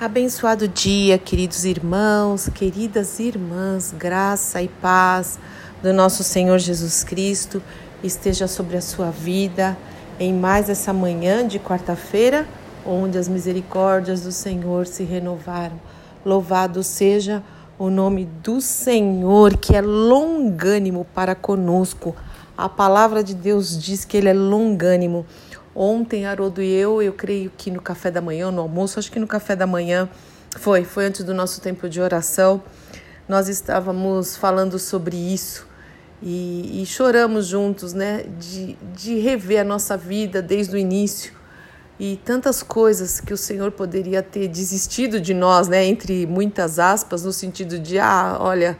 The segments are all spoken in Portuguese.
Abençoado dia, queridos irmãos, queridas irmãs, graça e paz do nosso Senhor Jesus Cristo esteja sobre a sua vida em mais essa manhã de quarta-feira, onde as misericórdias do Senhor se renovaram. Louvado seja o nome do Senhor, que é longânimo para conosco. A palavra de Deus diz que ele é longânimo Ontem, Haroldo e eu, eu creio que no café da manhã, no almoço, acho que no café da manhã, foi, foi antes do nosso tempo de oração, nós estávamos falando sobre isso e, e choramos juntos, né, de, de rever a nossa vida desde o início e tantas coisas que o Senhor poderia ter desistido de nós, né, entre muitas aspas, no sentido de, ah, olha,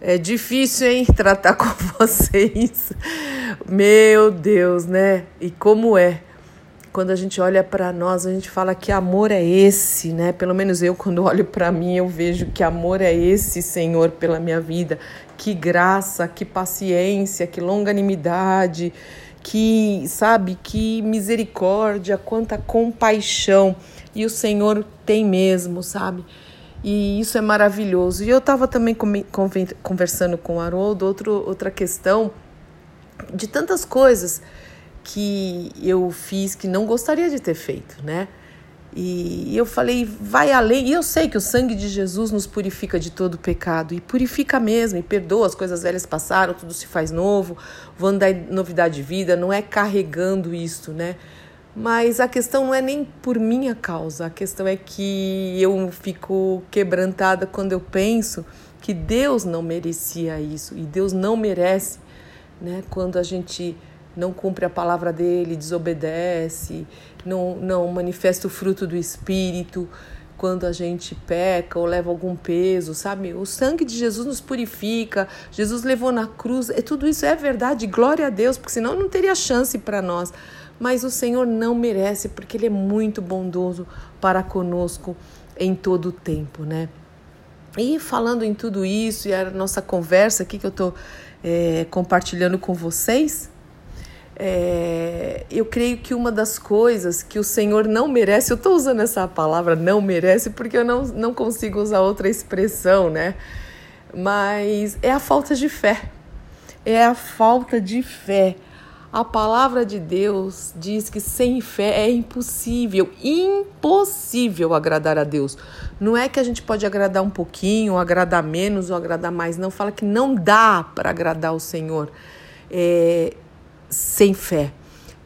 é difícil, hein, tratar com vocês. Meu Deus, né? E como é quando a gente olha para nós, a gente fala que amor é esse, né? Pelo menos eu, quando olho para mim, eu vejo que amor é esse, Senhor, pela minha vida. Que graça, que paciência, que longanimidade, que, sabe, que misericórdia, quanta compaixão. E o Senhor tem mesmo, sabe? E isso é maravilhoso. E eu estava também conversando com o Haroldo, outro, outra questão de tantas coisas que eu fiz que não gostaria de ter feito, né? E eu falei, vai além. E eu sei que o sangue de Jesus nos purifica de todo pecado. E purifica mesmo, e perdoa, as coisas velhas passaram, tudo se faz novo, vou andar em novidade de vida, não é carregando isso, né? Mas a questão não é nem por minha causa, a questão é que eu fico quebrantada quando eu penso que Deus não merecia isso, e Deus não merece, né? Quando a gente não cumpre a palavra dele, desobedece, não, não manifesta o fruto do Espírito quando a gente peca ou leva algum peso, sabe? O sangue de Jesus nos purifica, Jesus levou na cruz, é, tudo isso é verdade, glória a Deus, porque senão não teria chance para nós. Mas o Senhor não merece, porque Ele é muito bondoso para conosco em todo o tempo, né? E falando em tudo isso, e a nossa conversa aqui que eu estou é, compartilhando com vocês, é, eu creio que uma das coisas que o Senhor não merece, eu estou usando essa palavra não merece porque eu não, não consigo usar outra expressão, né? Mas é a falta de fé. É a falta de fé. A palavra de Deus diz que sem fé é impossível, impossível agradar a Deus. Não é que a gente pode agradar um pouquinho, ou agradar menos, ou agradar mais. Não, fala que não dá para agradar o Senhor. É, sem fé.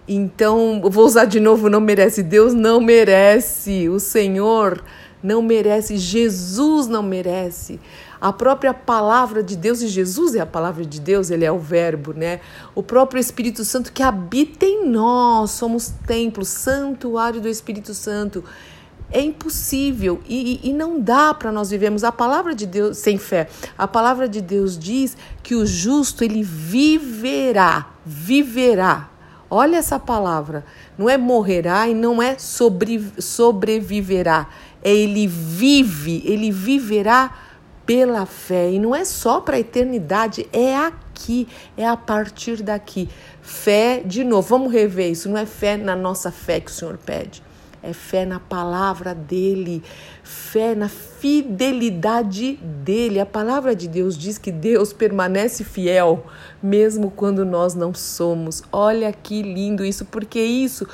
Então, vou usar de novo: não merece. Deus não merece. O Senhor não merece. Jesus não merece. A própria palavra de Deus, e Jesus é a palavra de Deus, ele é o Verbo, né? O próprio Espírito Santo que habita em nós, somos templo, santuário do Espírito Santo. É impossível e, e não dá para nós vivermos a palavra de Deus sem fé. A palavra de Deus diz que o justo ele viverá, viverá. Olha essa palavra, não é morrerá e não é sobre, sobreviverá. É ele vive, ele viverá pela fé. E não é só para a eternidade, é aqui, é a partir daqui. Fé, de novo, vamos rever isso. Não é fé na nossa fé que o Senhor pede é fé na palavra dele, fé na fidelidade dele. A palavra de Deus diz que Deus permanece fiel mesmo quando nós não somos. Olha que lindo isso, porque isso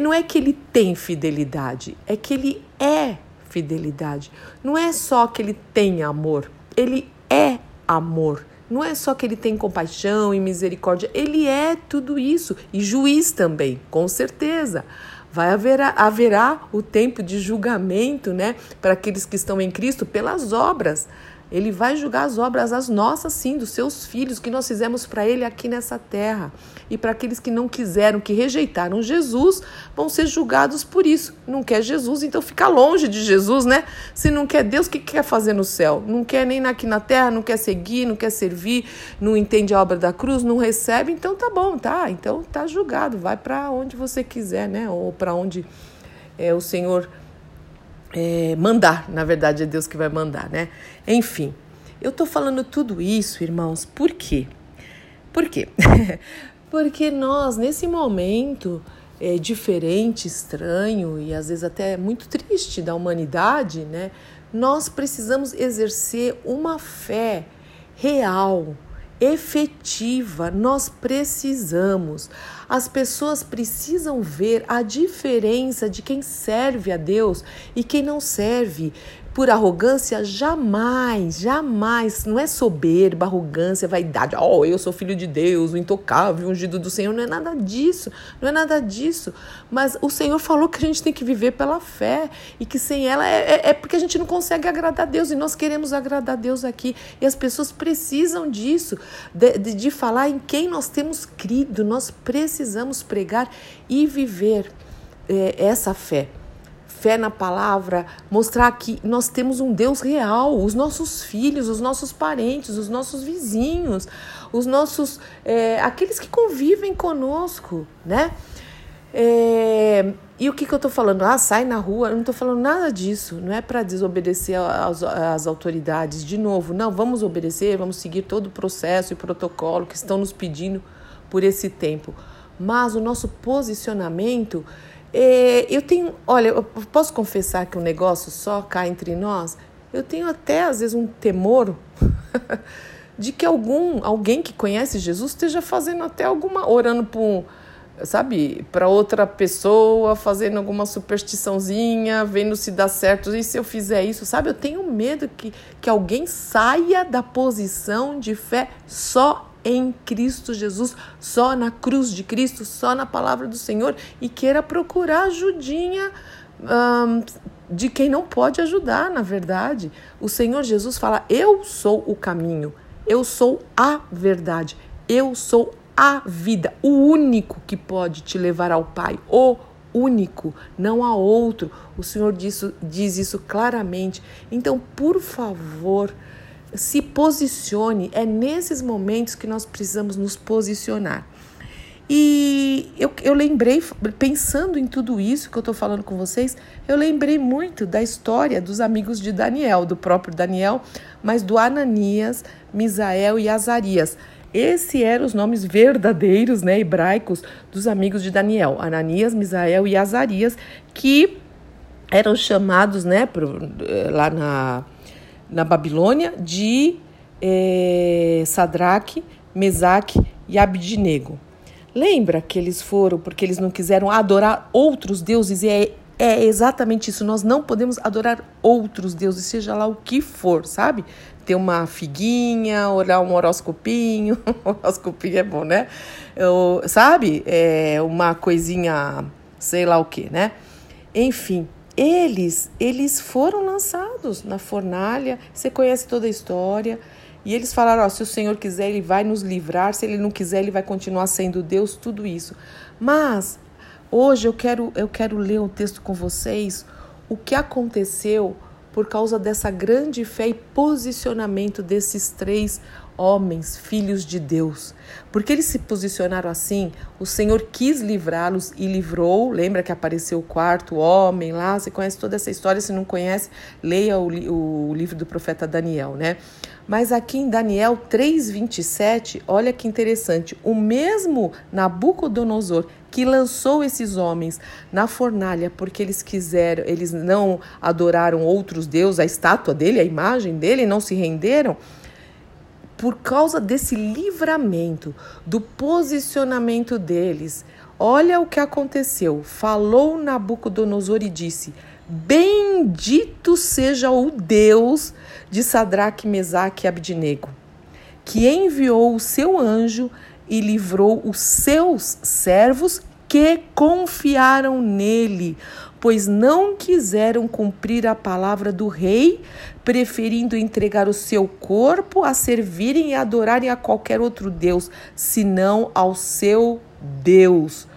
não é que ele tem fidelidade, é que ele é fidelidade. Não é só que ele tem amor, ele é amor. Não é só que ele tem compaixão e misericórdia, ele é tudo isso e juiz também, com certeza. Vai haver, haverá o tempo de julgamento, né, para aqueles que estão em Cristo pelas obras. Ele vai julgar as obras, as nossas, sim, dos seus filhos, que nós fizemos para ele aqui nessa terra. E para aqueles que não quiseram, que rejeitaram Jesus, vão ser julgados por isso. Não quer Jesus, então fica longe de Jesus, né? Se não quer Deus, o que quer fazer no céu? Não quer nem aqui na terra, não quer seguir, não quer servir, não entende a obra da cruz, não recebe, então tá bom, tá? Então tá julgado, vai para onde você quiser, né? Ou para onde é, o Senhor é, mandar, na verdade é Deus que vai mandar, né? Enfim, eu tô falando tudo isso, irmãos, por quê? Por quê? Porque nós, nesse momento, é, diferente, estranho e às vezes até muito triste da humanidade, né? Nós precisamos exercer uma fé real, efetiva. Nós precisamos. As pessoas precisam ver a diferença de quem serve a Deus e quem não serve por arrogância, jamais, jamais. Não é soberba, arrogância, vaidade. Oh, eu sou filho de Deus, o intocável, ungido do Senhor. Não é nada disso. Não é nada disso. Mas o Senhor falou que a gente tem que viver pela fé e que sem ela é, é, é porque a gente não consegue agradar a Deus e nós queremos agradar a Deus aqui. E as pessoas precisam disso, de, de, de falar em quem nós temos crido. Nós precisamos pregar e viver é, essa fé fé na palavra, mostrar que nós temos um Deus real, os nossos filhos, os nossos parentes, os nossos vizinhos, os nossos. É, aqueles que convivem conosco, né? É, e o que, que eu estou falando? Ah, sai na rua. Eu não estou falando nada disso. Não é para desobedecer às autoridades. De novo, não, vamos obedecer, vamos seguir todo o processo e protocolo que estão nos pedindo por esse tempo. Mas o nosso posicionamento é, eu tenho, olha, eu posso confessar que um negócio só cá entre nós, eu tenho até às vezes um temor de que algum, alguém que conhece Jesus esteja fazendo até alguma, orando para sabe, para outra pessoa, fazendo alguma superstiçãozinha, vendo se dá certo, e se eu fizer isso, sabe? Eu tenho medo que, que alguém saia da posição de fé só em Cristo Jesus, só na cruz de Cristo, só na palavra do Senhor e queira procurar ajudinha um, de quem não pode ajudar, na verdade. O Senhor Jesus fala: Eu sou o caminho, eu sou a verdade, eu sou a vida, o único que pode te levar ao Pai, o único, não há outro. O Senhor diz, diz isso claramente. Então, por favor, se posicione. É nesses momentos que nós precisamos nos posicionar. E eu, eu lembrei, pensando em tudo isso que eu estou falando com vocês, eu lembrei muito da história dos amigos de Daniel, do próprio Daniel, mas do Ananias, Misael e Azarias. Esses eram os nomes verdadeiros, né, hebraicos, dos amigos de Daniel, Ananias, Misael e Azarias, que eram chamados, né, pro, eh, lá na, na Babilônia de é, Sadraque, Mesaque e Abidnego. Lembra que eles foram porque eles não quiseram adorar outros deuses e é, é exatamente isso. Nós não podemos adorar outros deuses, seja lá o que for, sabe? Ter uma figuinha, olhar um horoscopinho, horoscopinho é bom, né? Eu, sabe? É uma coisinha, sei lá o que, né? Enfim, eles, eles foram lançados na fornalha. Você conhece toda a história. E eles falaram: se o Senhor quiser, Ele vai nos livrar. Se Ele não quiser, Ele vai continuar sendo Deus. Tudo isso. Mas hoje eu quero, eu quero ler um texto com vocês. O que aconteceu por causa dessa grande fé e posicionamento desses três homens, filhos de Deus. Porque eles se posicionaram assim, o Senhor quis livrá-los e livrou. Lembra que apareceu o quarto homem lá? Você conhece toda essa história? Se não conhece, leia o, o livro do profeta Daniel, né? Mas aqui em Daniel 3:27, olha que interessante, o mesmo Nabucodonosor que lançou esses homens na fornalha porque eles quiseram, eles não adoraram outros deuses, a estátua dele, a imagem dele, não se renderam por causa desse livramento, do posicionamento deles, olha o que aconteceu. Falou Nabucodonosor e disse: Bendito seja o Deus de Sadraque, Mesaque e Abdinego, que enviou o seu anjo e livrou os seus servos que confiaram nele, pois não quiseram cumprir a palavra do rei, preferindo entregar o seu corpo a servirem e adorarem a qualquer outro Deus, senão ao seu Deus.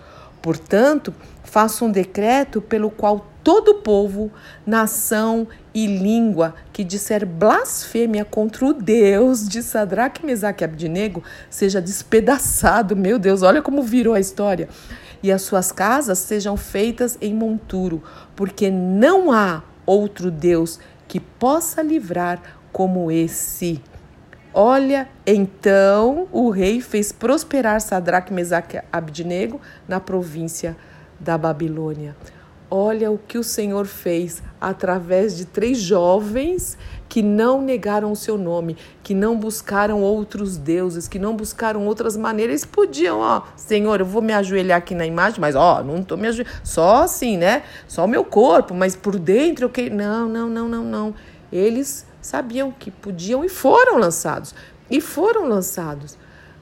Portanto, faça um decreto pelo qual todo povo, nação e língua que disser blasfêmia contra o Deus de Sadraque, Mesaque e Abdinego seja despedaçado. Meu Deus, olha como virou a história e as suas casas sejam feitas em monturo, porque não há outro Deus que possa livrar como esse. Olha, então o rei fez prosperar Sadraque, Mesaque e Abdinego na província da Babilônia. Olha o que o Senhor fez através de três jovens que não negaram o seu nome, que não buscaram outros deuses, que não buscaram outras maneiras. Eles podiam, ó, Senhor, eu vou me ajoelhar aqui na imagem, mas ó, não estou me ajoelhando, só assim, né? Só o meu corpo, mas por dentro eu quero. Não, não, não, não, não. Eles sabiam que podiam e foram lançados. E foram lançados.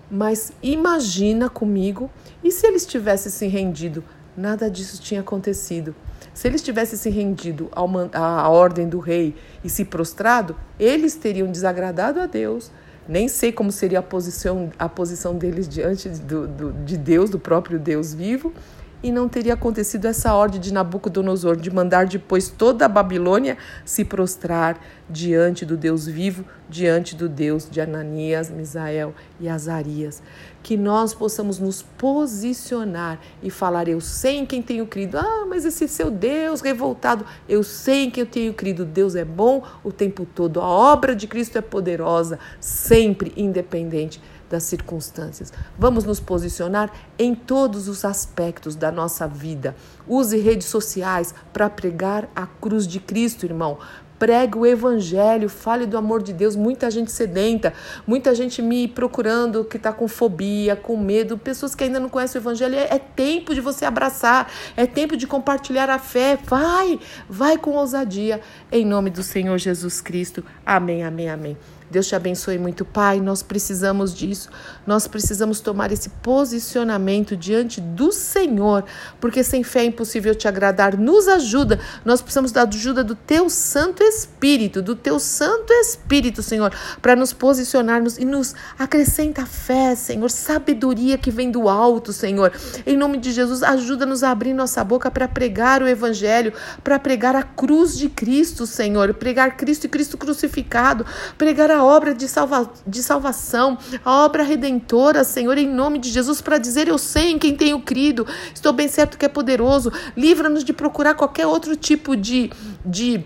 Mas imagina comigo, e se eles tivessem se rendido Nada disso tinha acontecido. Se eles tivessem se rendido à ordem do rei e se prostrado, eles teriam desagradado a Deus. Nem sei como seria a posição, a posição deles diante do, do, de Deus, do próprio Deus vivo, e não teria acontecido essa ordem de Nabucodonosor de mandar depois toda a Babilônia se prostrar diante do Deus vivo, diante do Deus de Ananias, Misael e Azarias. Que nós possamos nos posicionar e falar: Eu sei em quem tenho crido. Ah, mas esse seu Deus revoltado, eu sei em quem eu tenho crido. Deus é bom o tempo todo. A obra de Cristo é poderosa, sempre independente das circunstâncias. Vamos nos posicionar em todos os aspectos da nossa vida. Use redes sociais para pregar a cruz de Cristo, irmão. Pregue o evangelho, fale do amor de Deus. Muita gente sedenta, muita gente me procurando que está com fobia, com medo, pessoas que ainda não conhecem o evangelho. É, é tempo de você abraçar, é tempo de compartilhar a fé. Vai, vai com ousadia, em nome do Senhor Jesus Cristo. Amém, amém, amém. Deus te abençoe muito, Pai. Nós precisamos disso. Nós precisamos tomar esse posicionamento diante do Senhor, porque sem fé é impossível te agradar. Nos ajuda. Nós precisamos da ajuda do Teu Santo Espírito, do Teu Santo Espírito, Senhor, para nos posicionarmos e nos acrescenta fé, Senhor, sabedoria que vem do alto, Senhor. Em nome de Jesus, ajuda-nos a abrir nossa boca para pregar o Evangelho, para pregar a cruz de Cristo, Senhor, pregar Cristo e Cristo crucificado, pregar a a obra de, salva, de salvação, a obra redentora, Senhor, em nome de Jesus, para dizer: Eu sei em quem tenho crido, estou bem certo que é poderoso. Livra-nos de procurar qualquer outro tipo de. de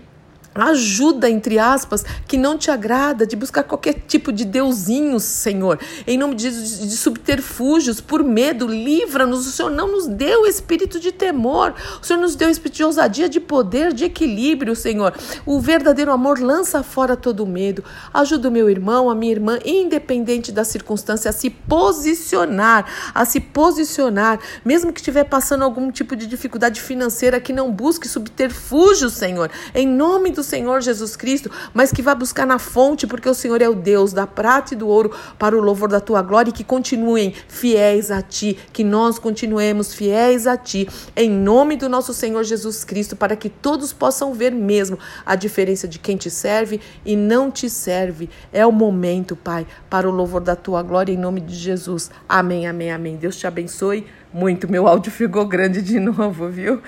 ajuda, entre aspas, que não te agrada, de buscar qualquer tipo de deusinhos, Senhor, em nome de, de subterfúgios, por medo, livra-nos. O Senhor não nos deu espírito de temor, o Senhor nos deu espírito de ousadia, de poder, de equilíbrio, Senhor. O verdadeiro amor lança fora todo medo. Ajuda o meu irmão, a minha irmã, independente da circunstância, a se posicionar, a se posicionar, mesmo que estiver passando algum tipo de dificuldade financeira, que não busque subterfúgio, Senhor, em nome do do Senhor Jesus Cristo, mas que vá buscar na fonte, porque o Senhor é o Deus da prata e do ouro para o louvor da tua glória e que continuem fiéis a ti, que nós continuemos fiéis a ti, em nome do nosso Senhor Jesus Cristo, para que todos possam ver mesmo a diferença de quem te serve e não te serve. É o momento, Pai, para o louvor da tua glória, em nome de Jesus. Amém, amém, amém. Deus te abençoe muito. Meu áudio ficou grande de novo, viu?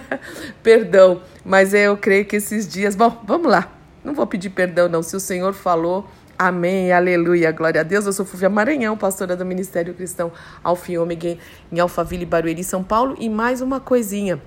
Perdão, mas eu creio que esses dias. Bom, vamos lá. Não vou pedir perdão, não. Se o Senhor falou, amém, aleluia, glória a Deus. Eu sou Fúvia Maranhão, pastora do Ministério Cristão Alfiômega em Alphaville, Barueri, São Paulo. E mais uma coisinha.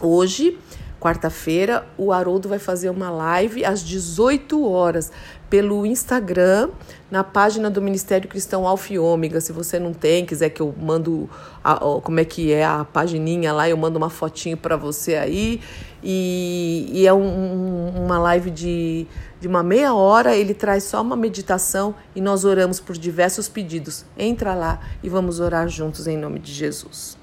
Hoje quarta-feira, o Haroldo vai fazer uma live às 18 horas pelo Instagram, na página do Ministério Cristão Alfa e Ômega. Se você não tem, quiser que eu mando a, como é que é a pagininha lá, eu mando uma fotinho para você aí. E, e é um, uma live de, de uma meia hora, ele traz só uma meditação e nós oramos por diversos pedidos. Entra lá e vamos orar juntos em nome de Jesus.